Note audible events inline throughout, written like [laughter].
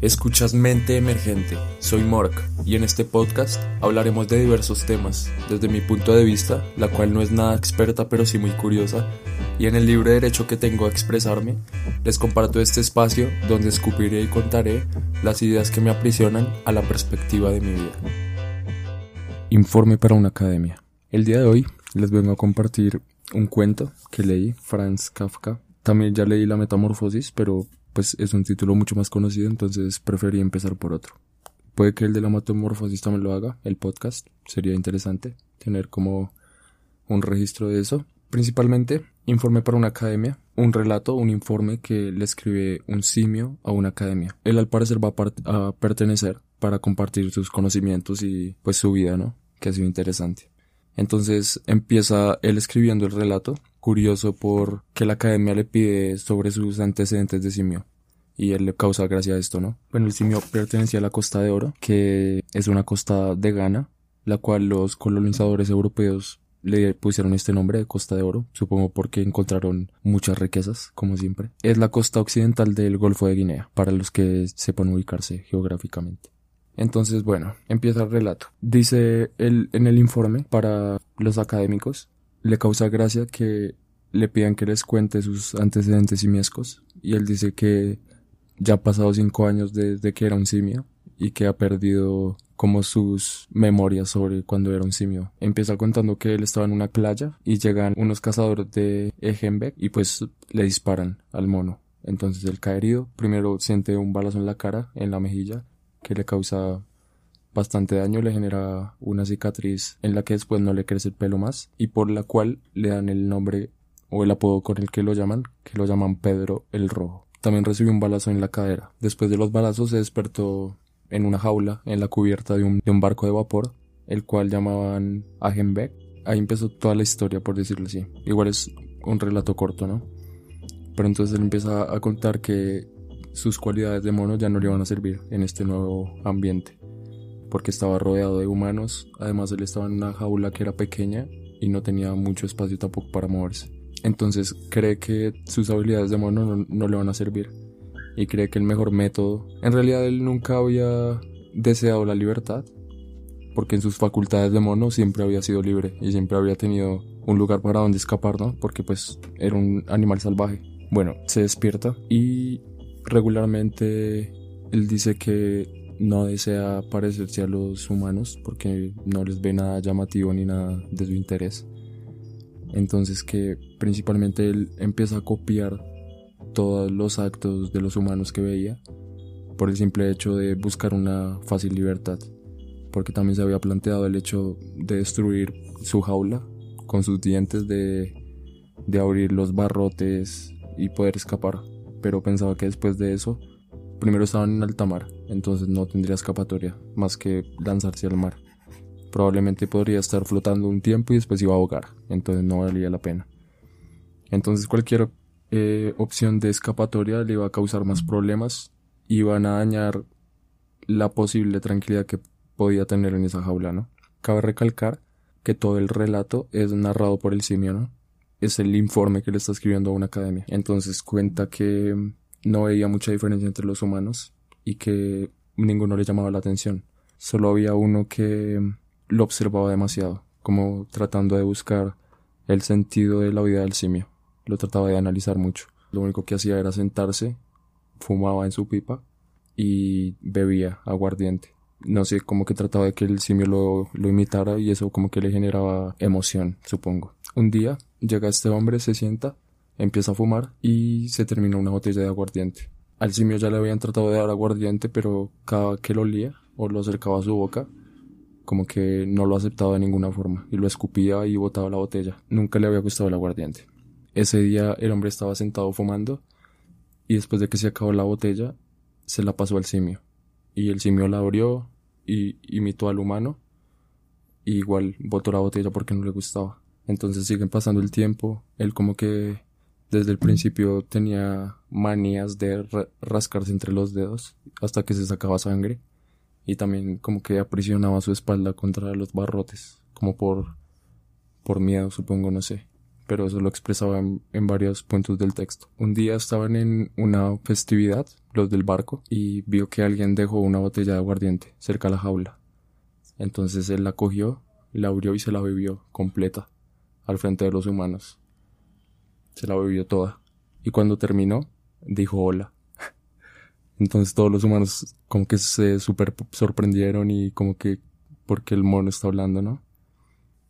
Escuchas Mente Emergente, soy Mork y en este podcast hablaremos de diversos temas, desde mi punto de vista, la cual no es nada experta pero sí muy curiosa, y en el libre derecho que tengo a expresarme, les comparto este espacio donde escupiré y contaré las ideas que me aprisionan a la perspectiva de mi vida. Informe para una academia. El día de hoy les vengo a compartir un cuento que leí, Franz Kafka. También ya leí La Metamorfosis, pero pues es un título mucho más conocido, entonces preferí empezar por otro. Puede que el de la metamorfosis también lo haga, el podcast, sería interesante tener como un registro de eso. Principalmente, informe para una academia, un relato, un informe que le escribe un simio a una academia. Él al parecer va a, a pertenecer para compartir sus conocimientos y pues su vida, ¿no? Que ha sido interesante. Entonces empieza él escribiendo el relato, curioso por que la academia le pide sobre sus antecedentes de simio. Y él le causa gracia a esto, ¿no? Bueno, el simio pertenecía a la Costa de Oro, que es una costa de Ghana, la cual los colonizadores europeos le pusieron este nombre de Costa de Oro, supongo porque encontraron muchas riquezas, como siempre. Es la costa occidental del Golfo de Guinea, para los que sepan ubicarse geográficamente. Entonces, bueno, empieza el relato. Dice él en el informe para los académicos, le causa gracia que le pidan que les cuente sus antecedentes simiescos y él dice que ya ha pasado cinco años desde que era un simio y que ha perdido como sus memorias sobre cuando era un simio. Empieza contando que él estaba en una playa y llegan unos cazadores de Ejenbeck y pues le disparan al mono. Entonces él cae herido, primero siente un balazo en la cara, en la mejilla, que le causa bastante daño, le genera una cicatriz en la que después no le crece el pelo más y por la cual le dan el nombre o el apodo con el que lo llaman, que lo llaman Pedro el Rojo. También recibió un balazo en la cadera. Después de los balazos se despertó en una jaula en la cubierta de un, barco de vapor, el cual llamaban Agenbeck. Ahí empezó toda la historia, por decirlo así. Igual es un relato corto, ¿no? Pero entonces él empieza a contar que sus cualidades de mono ya no le iban a servir en este nuevo ambiente, porque estaba rodeado de humanos, además él estaba en una jaula que era pequeña y no tenía mucho espacio tampoco para moverse. Entonces cree que sus habilidades de mono no, le van a servir y cree que el mejor método, en realidad él nunca había deseado la libertad, porque en sus facultades de mono siempre había sido libre y siempre había tenido un lugar para donde escapar, ¿no? Porque pues era un animal salvaje. Bueno, se despierta y regularmente él dice que no desea parecerse a los humanos porque no les ve nada llamativo ni nada de su interés. Entonces que principalmente él empieza a copiar todos los actos de los humanos que veía por el simple hecho de buscar una fácil libertad. Porque también se había planteado el hecho de destruir su jaula con sus dientes, de, de abrir los barrotes y poder escapar pero pensaba que después de eso, primero estaban en alta mar, entonces no tendría escapatoria más que lanzarse al mar. Probablemente podría estar flotando un tiempo y después iba a ahogar, entonces no valía la pena. Entonces cualquier eh, opción de escapatoria le iba a causar más problemas, iban a dañar la posible tranquilidad que podía tener en esa jaula, ¿no? Cabe recalcar que todo el relato es narrado por el simio, ¿no? es el informe que le está escribiendo a una academia. Entonces cuenta que no veía mucha diferencia entre los humanos y que ninguno le llamaba la atención. Solo había uno que lo observaba demasiado, como tratando de buscar el sentido de la vida del simio. Lo trataba de analizar mucho. Lo único que hacía era sentarse, fumaba en su pipa y bebía aguardiente no sé, como que trataba de que el simio lo, lo, imitara y eso como que le generaba emoción, supongo. Un día llega este hombre, se sienta, empieza a fumar y se termina una botella de aguardiente. Al simio ya le habían tratado de dar aguardiente, pero cada que lo olía o lo acercaba a su boca, como que no lo aceptaba de ninguna forma y lo escupía y botaba la botella. Nunca le había gustado el aguardiente. Ese día el hombre estaba sentado fumando y después de que se acabó la botella, se la pasó al simio y el simio la abrió y imitó al humano igual botó la botella porque no le gustaba. Entonces siguen pasando el tiempo, él como que desde el principio tenía manías de rascarse entre los dedos hasta que se sacaba sangre y también como que aprisionaba su espalda contra los barrotes, como por por miedo, supongo, no sé. pero eso lo expresaba en, varios puntos del texto. Un día estaban en una festividad, los del barco, y vio que alguien dejó una botella de aguardiente cerca de la jaula. Entonces él la cogió, la abrió y se la bebió completa, al frente de los humanos. Se la bebió toda. Y cuando terminó, dijo hola. Entonces todos los humanos como que se super sorprendieron y como que porque el mono está hablando, ¿no?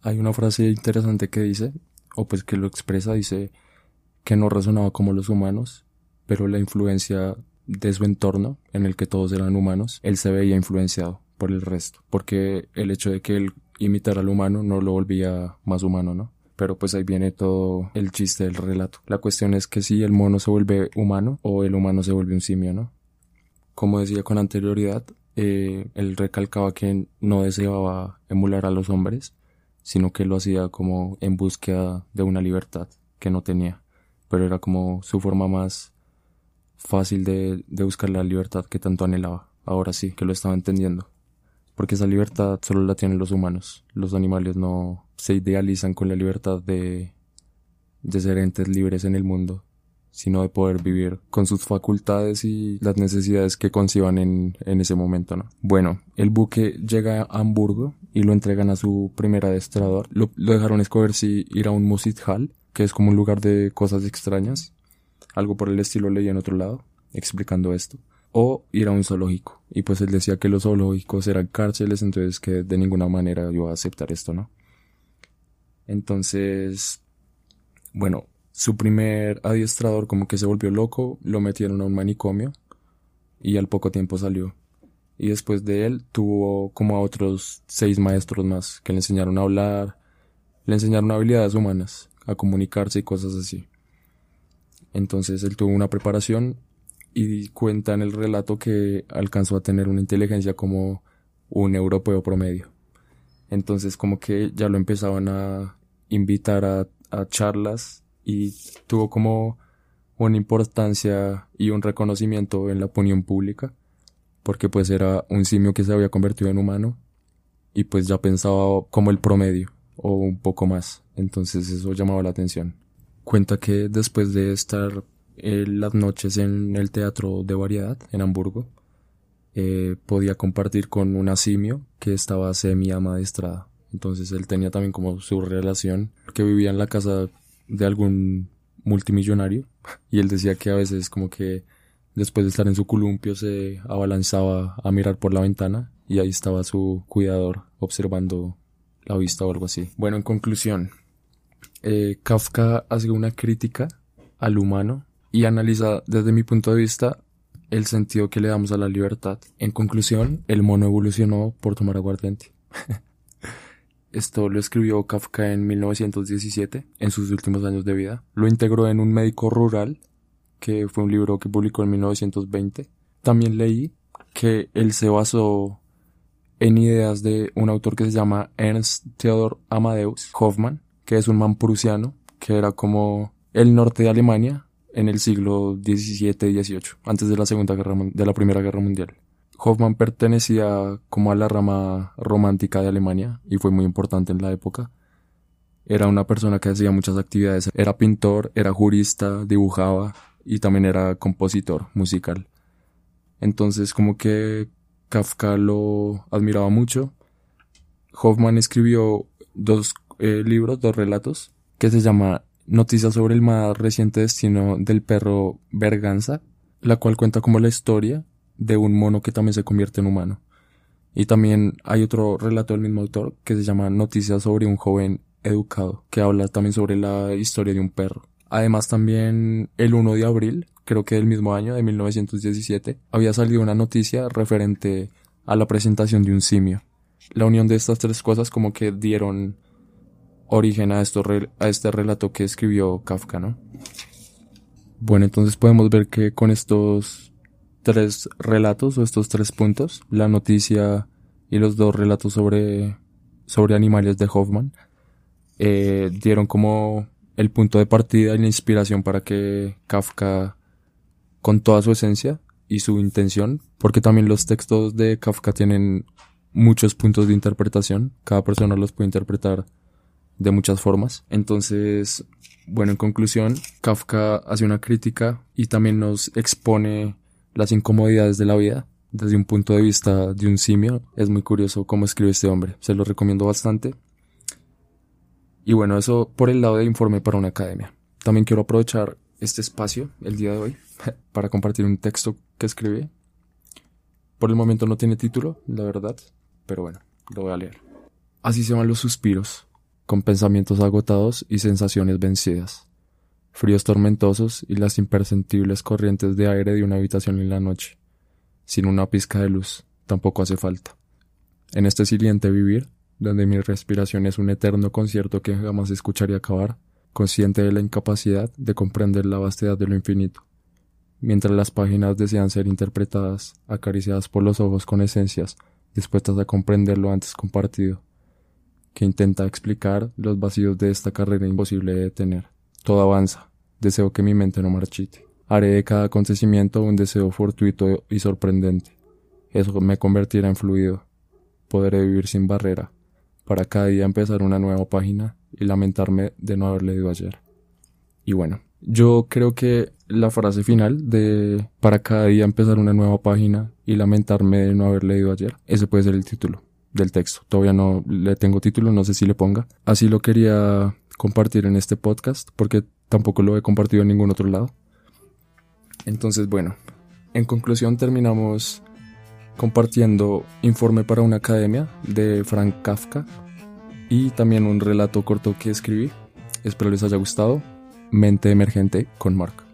Hay una frase interesante que dice, o pues que lo expresa, dice que no razonaba como los humanos, pero la influencia de su entorno, en el que todos eran humanos, él se veía influenciado por el resto, porque el hecho de que él imitara al humano no lo volvía más humano, ¿no? Pero pues ahí viene todo el chiste del relato. La cuestión es que si el mono se vuelve humano o el humano se vuelve un simio, ¿no? Como decía con anterioridad, eh, él recalcaba que no deseaba emular a los hombres, sino que lo hacía como en búsqueda de una libertad que no tenía, pero era como su forma más fácil de, de buscar la libertad que tanto anhelaba. Ahora sí, que lo estaba entendiendo. Porque esa libertad solo la tienen los humanos. Los animales no se idealizan con la libertad de, de ser entes libres en el mundo sino de poder vivir con sus facultades y las necesidades que conciban en, en ese momento, ¿no? Bueno, el buque llega a Hamburgo y lo entregan a su primer adestrador. Lo, dejaron escoger si ir a un Hall, que es como un lugar de cosas extrañas. Algo por el estilo leí en otro lado, explicando esto. O ir a un zoológico. Y pues él decía que los zoológicos eran cárceles, entonces que de ninguna manera iba a aceptar esto, ¿no? Entonces, bueno, su primer adiestrador como que se volvió loco, lo metieron a un manicomio y al poco tiempo salió. Y después de él tuvo como a otros seis maestros más que le enseñaron a hablar, le enseñaron habilidades humanas, a comunicarse y cosas así. Entonces él tuvo una preparación y cuenta en el relato que alcanzó a tener una inteligencia como un europeo promedio. Entonces como que ya lo empezaban a invitar a, a charlas y tuvo como una importancia y un reconocimiento en la opinión pública, porque pues era un simio que se había convertido en humano y pues ya pensaba como el promedio o un poco más, entonces eso llamaba la atención. Cuenta que después de estar eh, las noches en el teatro de variedad en Hamburgo, eh, podía compartir con una simio que estaba semi amaestrada. Entonces él tenía también como su relación, que vivía en la casa de algún multimillonario y él decía que a veces como que después de estar en su columpio se abalanzaba a mirar por la ventana y ahí estaba su cuidador observando la vista o algo así. Bueno, en conclusión, eh, Kafka hace una crítica al humano y analiza desde mi punto de vista el sentido que le damos a la libertad. En conclusión, el mono evolucionó por tomar aguardiente. [laughs] Esto lo escribió Kafka en 1917, en sus últimos años de vida. Lo integró en Un médico rural, que fue un libro que publicó en 1920. También leí que él se basó en ideas de un autor que se llama Ernst Theodor Amadeus Hoffmann, que es un man prusiano, que era como el norte de Alemania en el siglo XVII y XVIII, antes de la Segunda Guerra, de la Primera Guerra Mundial. Hoffman pertenecía como a la rama romántica de Alemania y fue muy importante en la época. Era una persona que hacía muchas actividades. Era pintor, era jurista, dibujaba y también era compositor musical. Entonces como que Kafka lo admiraba mucho. Hoffman escribió dos eh, libros, dos relatos, que se llama Noticias sobre el más reciente destino del perro Berganza, la cual cuenta como la historia de un mono que también se convierte en humano. Y también hay otro relato del mismo autor que se llama Noticias sobre un joven educado, que habla también sobre la historia de un perro. Además también el 1 de abril, creo que del mismo año, de 1917, había salido una noticia referente a la presentación de un simio. La unión de estas tres cosas como que dieron origen a, esto, a este relato que escribió Kafka, ¿no? Bueno, entonces podemos ver que con estos tres relatos o estos tres puntos, la noticia y los dos relatos sobre, sobre animales de Hoffman, eh, dieron como el punto de partida y la inspiración para que Kafka, con toda su esencia y su intención, porque también los textos de Kafka tienen muchos puntos de interpretación, cada persona los puede interpretar de muchas formas. Entonces, bueno, en conclusión, Kafka hace una crítica y también nos expone las incomodidades de la vida desde un punto de vista de un simio. Es muy curioso cómo escribe este hombre. Se lo recomiendo bastante. Y bueno, eso por el lado de informe para una academia. También quiero aprovechar este espacio el día de hoy [laughs] para compartir un texto que escribí. Por el momento no tiene título, la verdad, pero bueno, lo voy a leer. Así se van los suspiros, con pensamientos agotados y sensaciones vencidas, fríos tormentosos y las imperceptibles corrientes de aire de una habitación en la noche, sin una pizca de luz, tampoco hace falta. En este siliente vivir, donde mi respiración es un eterno concierto que jamás escucharía acabar, consciente de la incapacidad de comprender la vastedad de lo infinito, mientras las páginas desean ser interpretadas, acariciadas por los ojos con esencias, dispuestas a comprender lo antes compartido, que intenta explicar los vacíos de esta carrera imposible de detener. Todo avanza. Deseo que mi mente no marchite. Haré de cada acontecimiento un deseo fortuito y sorprendente. Eso me convertirá en fluido. Podré vivir sin barrera, para cada día empezar una nueva página y lamentarme de no haber leído ayer. Y bueno, yo creo que la frase final de para cada día empezar una nueva página y lamentarme de no haber leído ayer, ese puede ser el título del texto. Todavía no le tengo título, no sé si le ponga. Así lo quería compartir en este podcast porque tampoco lo he compartido en ningún otro lado. Entonces, bueno, en conclusión terminamos compartiendo Informe para una academia de Frank Kafka y también un relato corto que escribí. Espero les haya gustado. Mente emergente con Mark.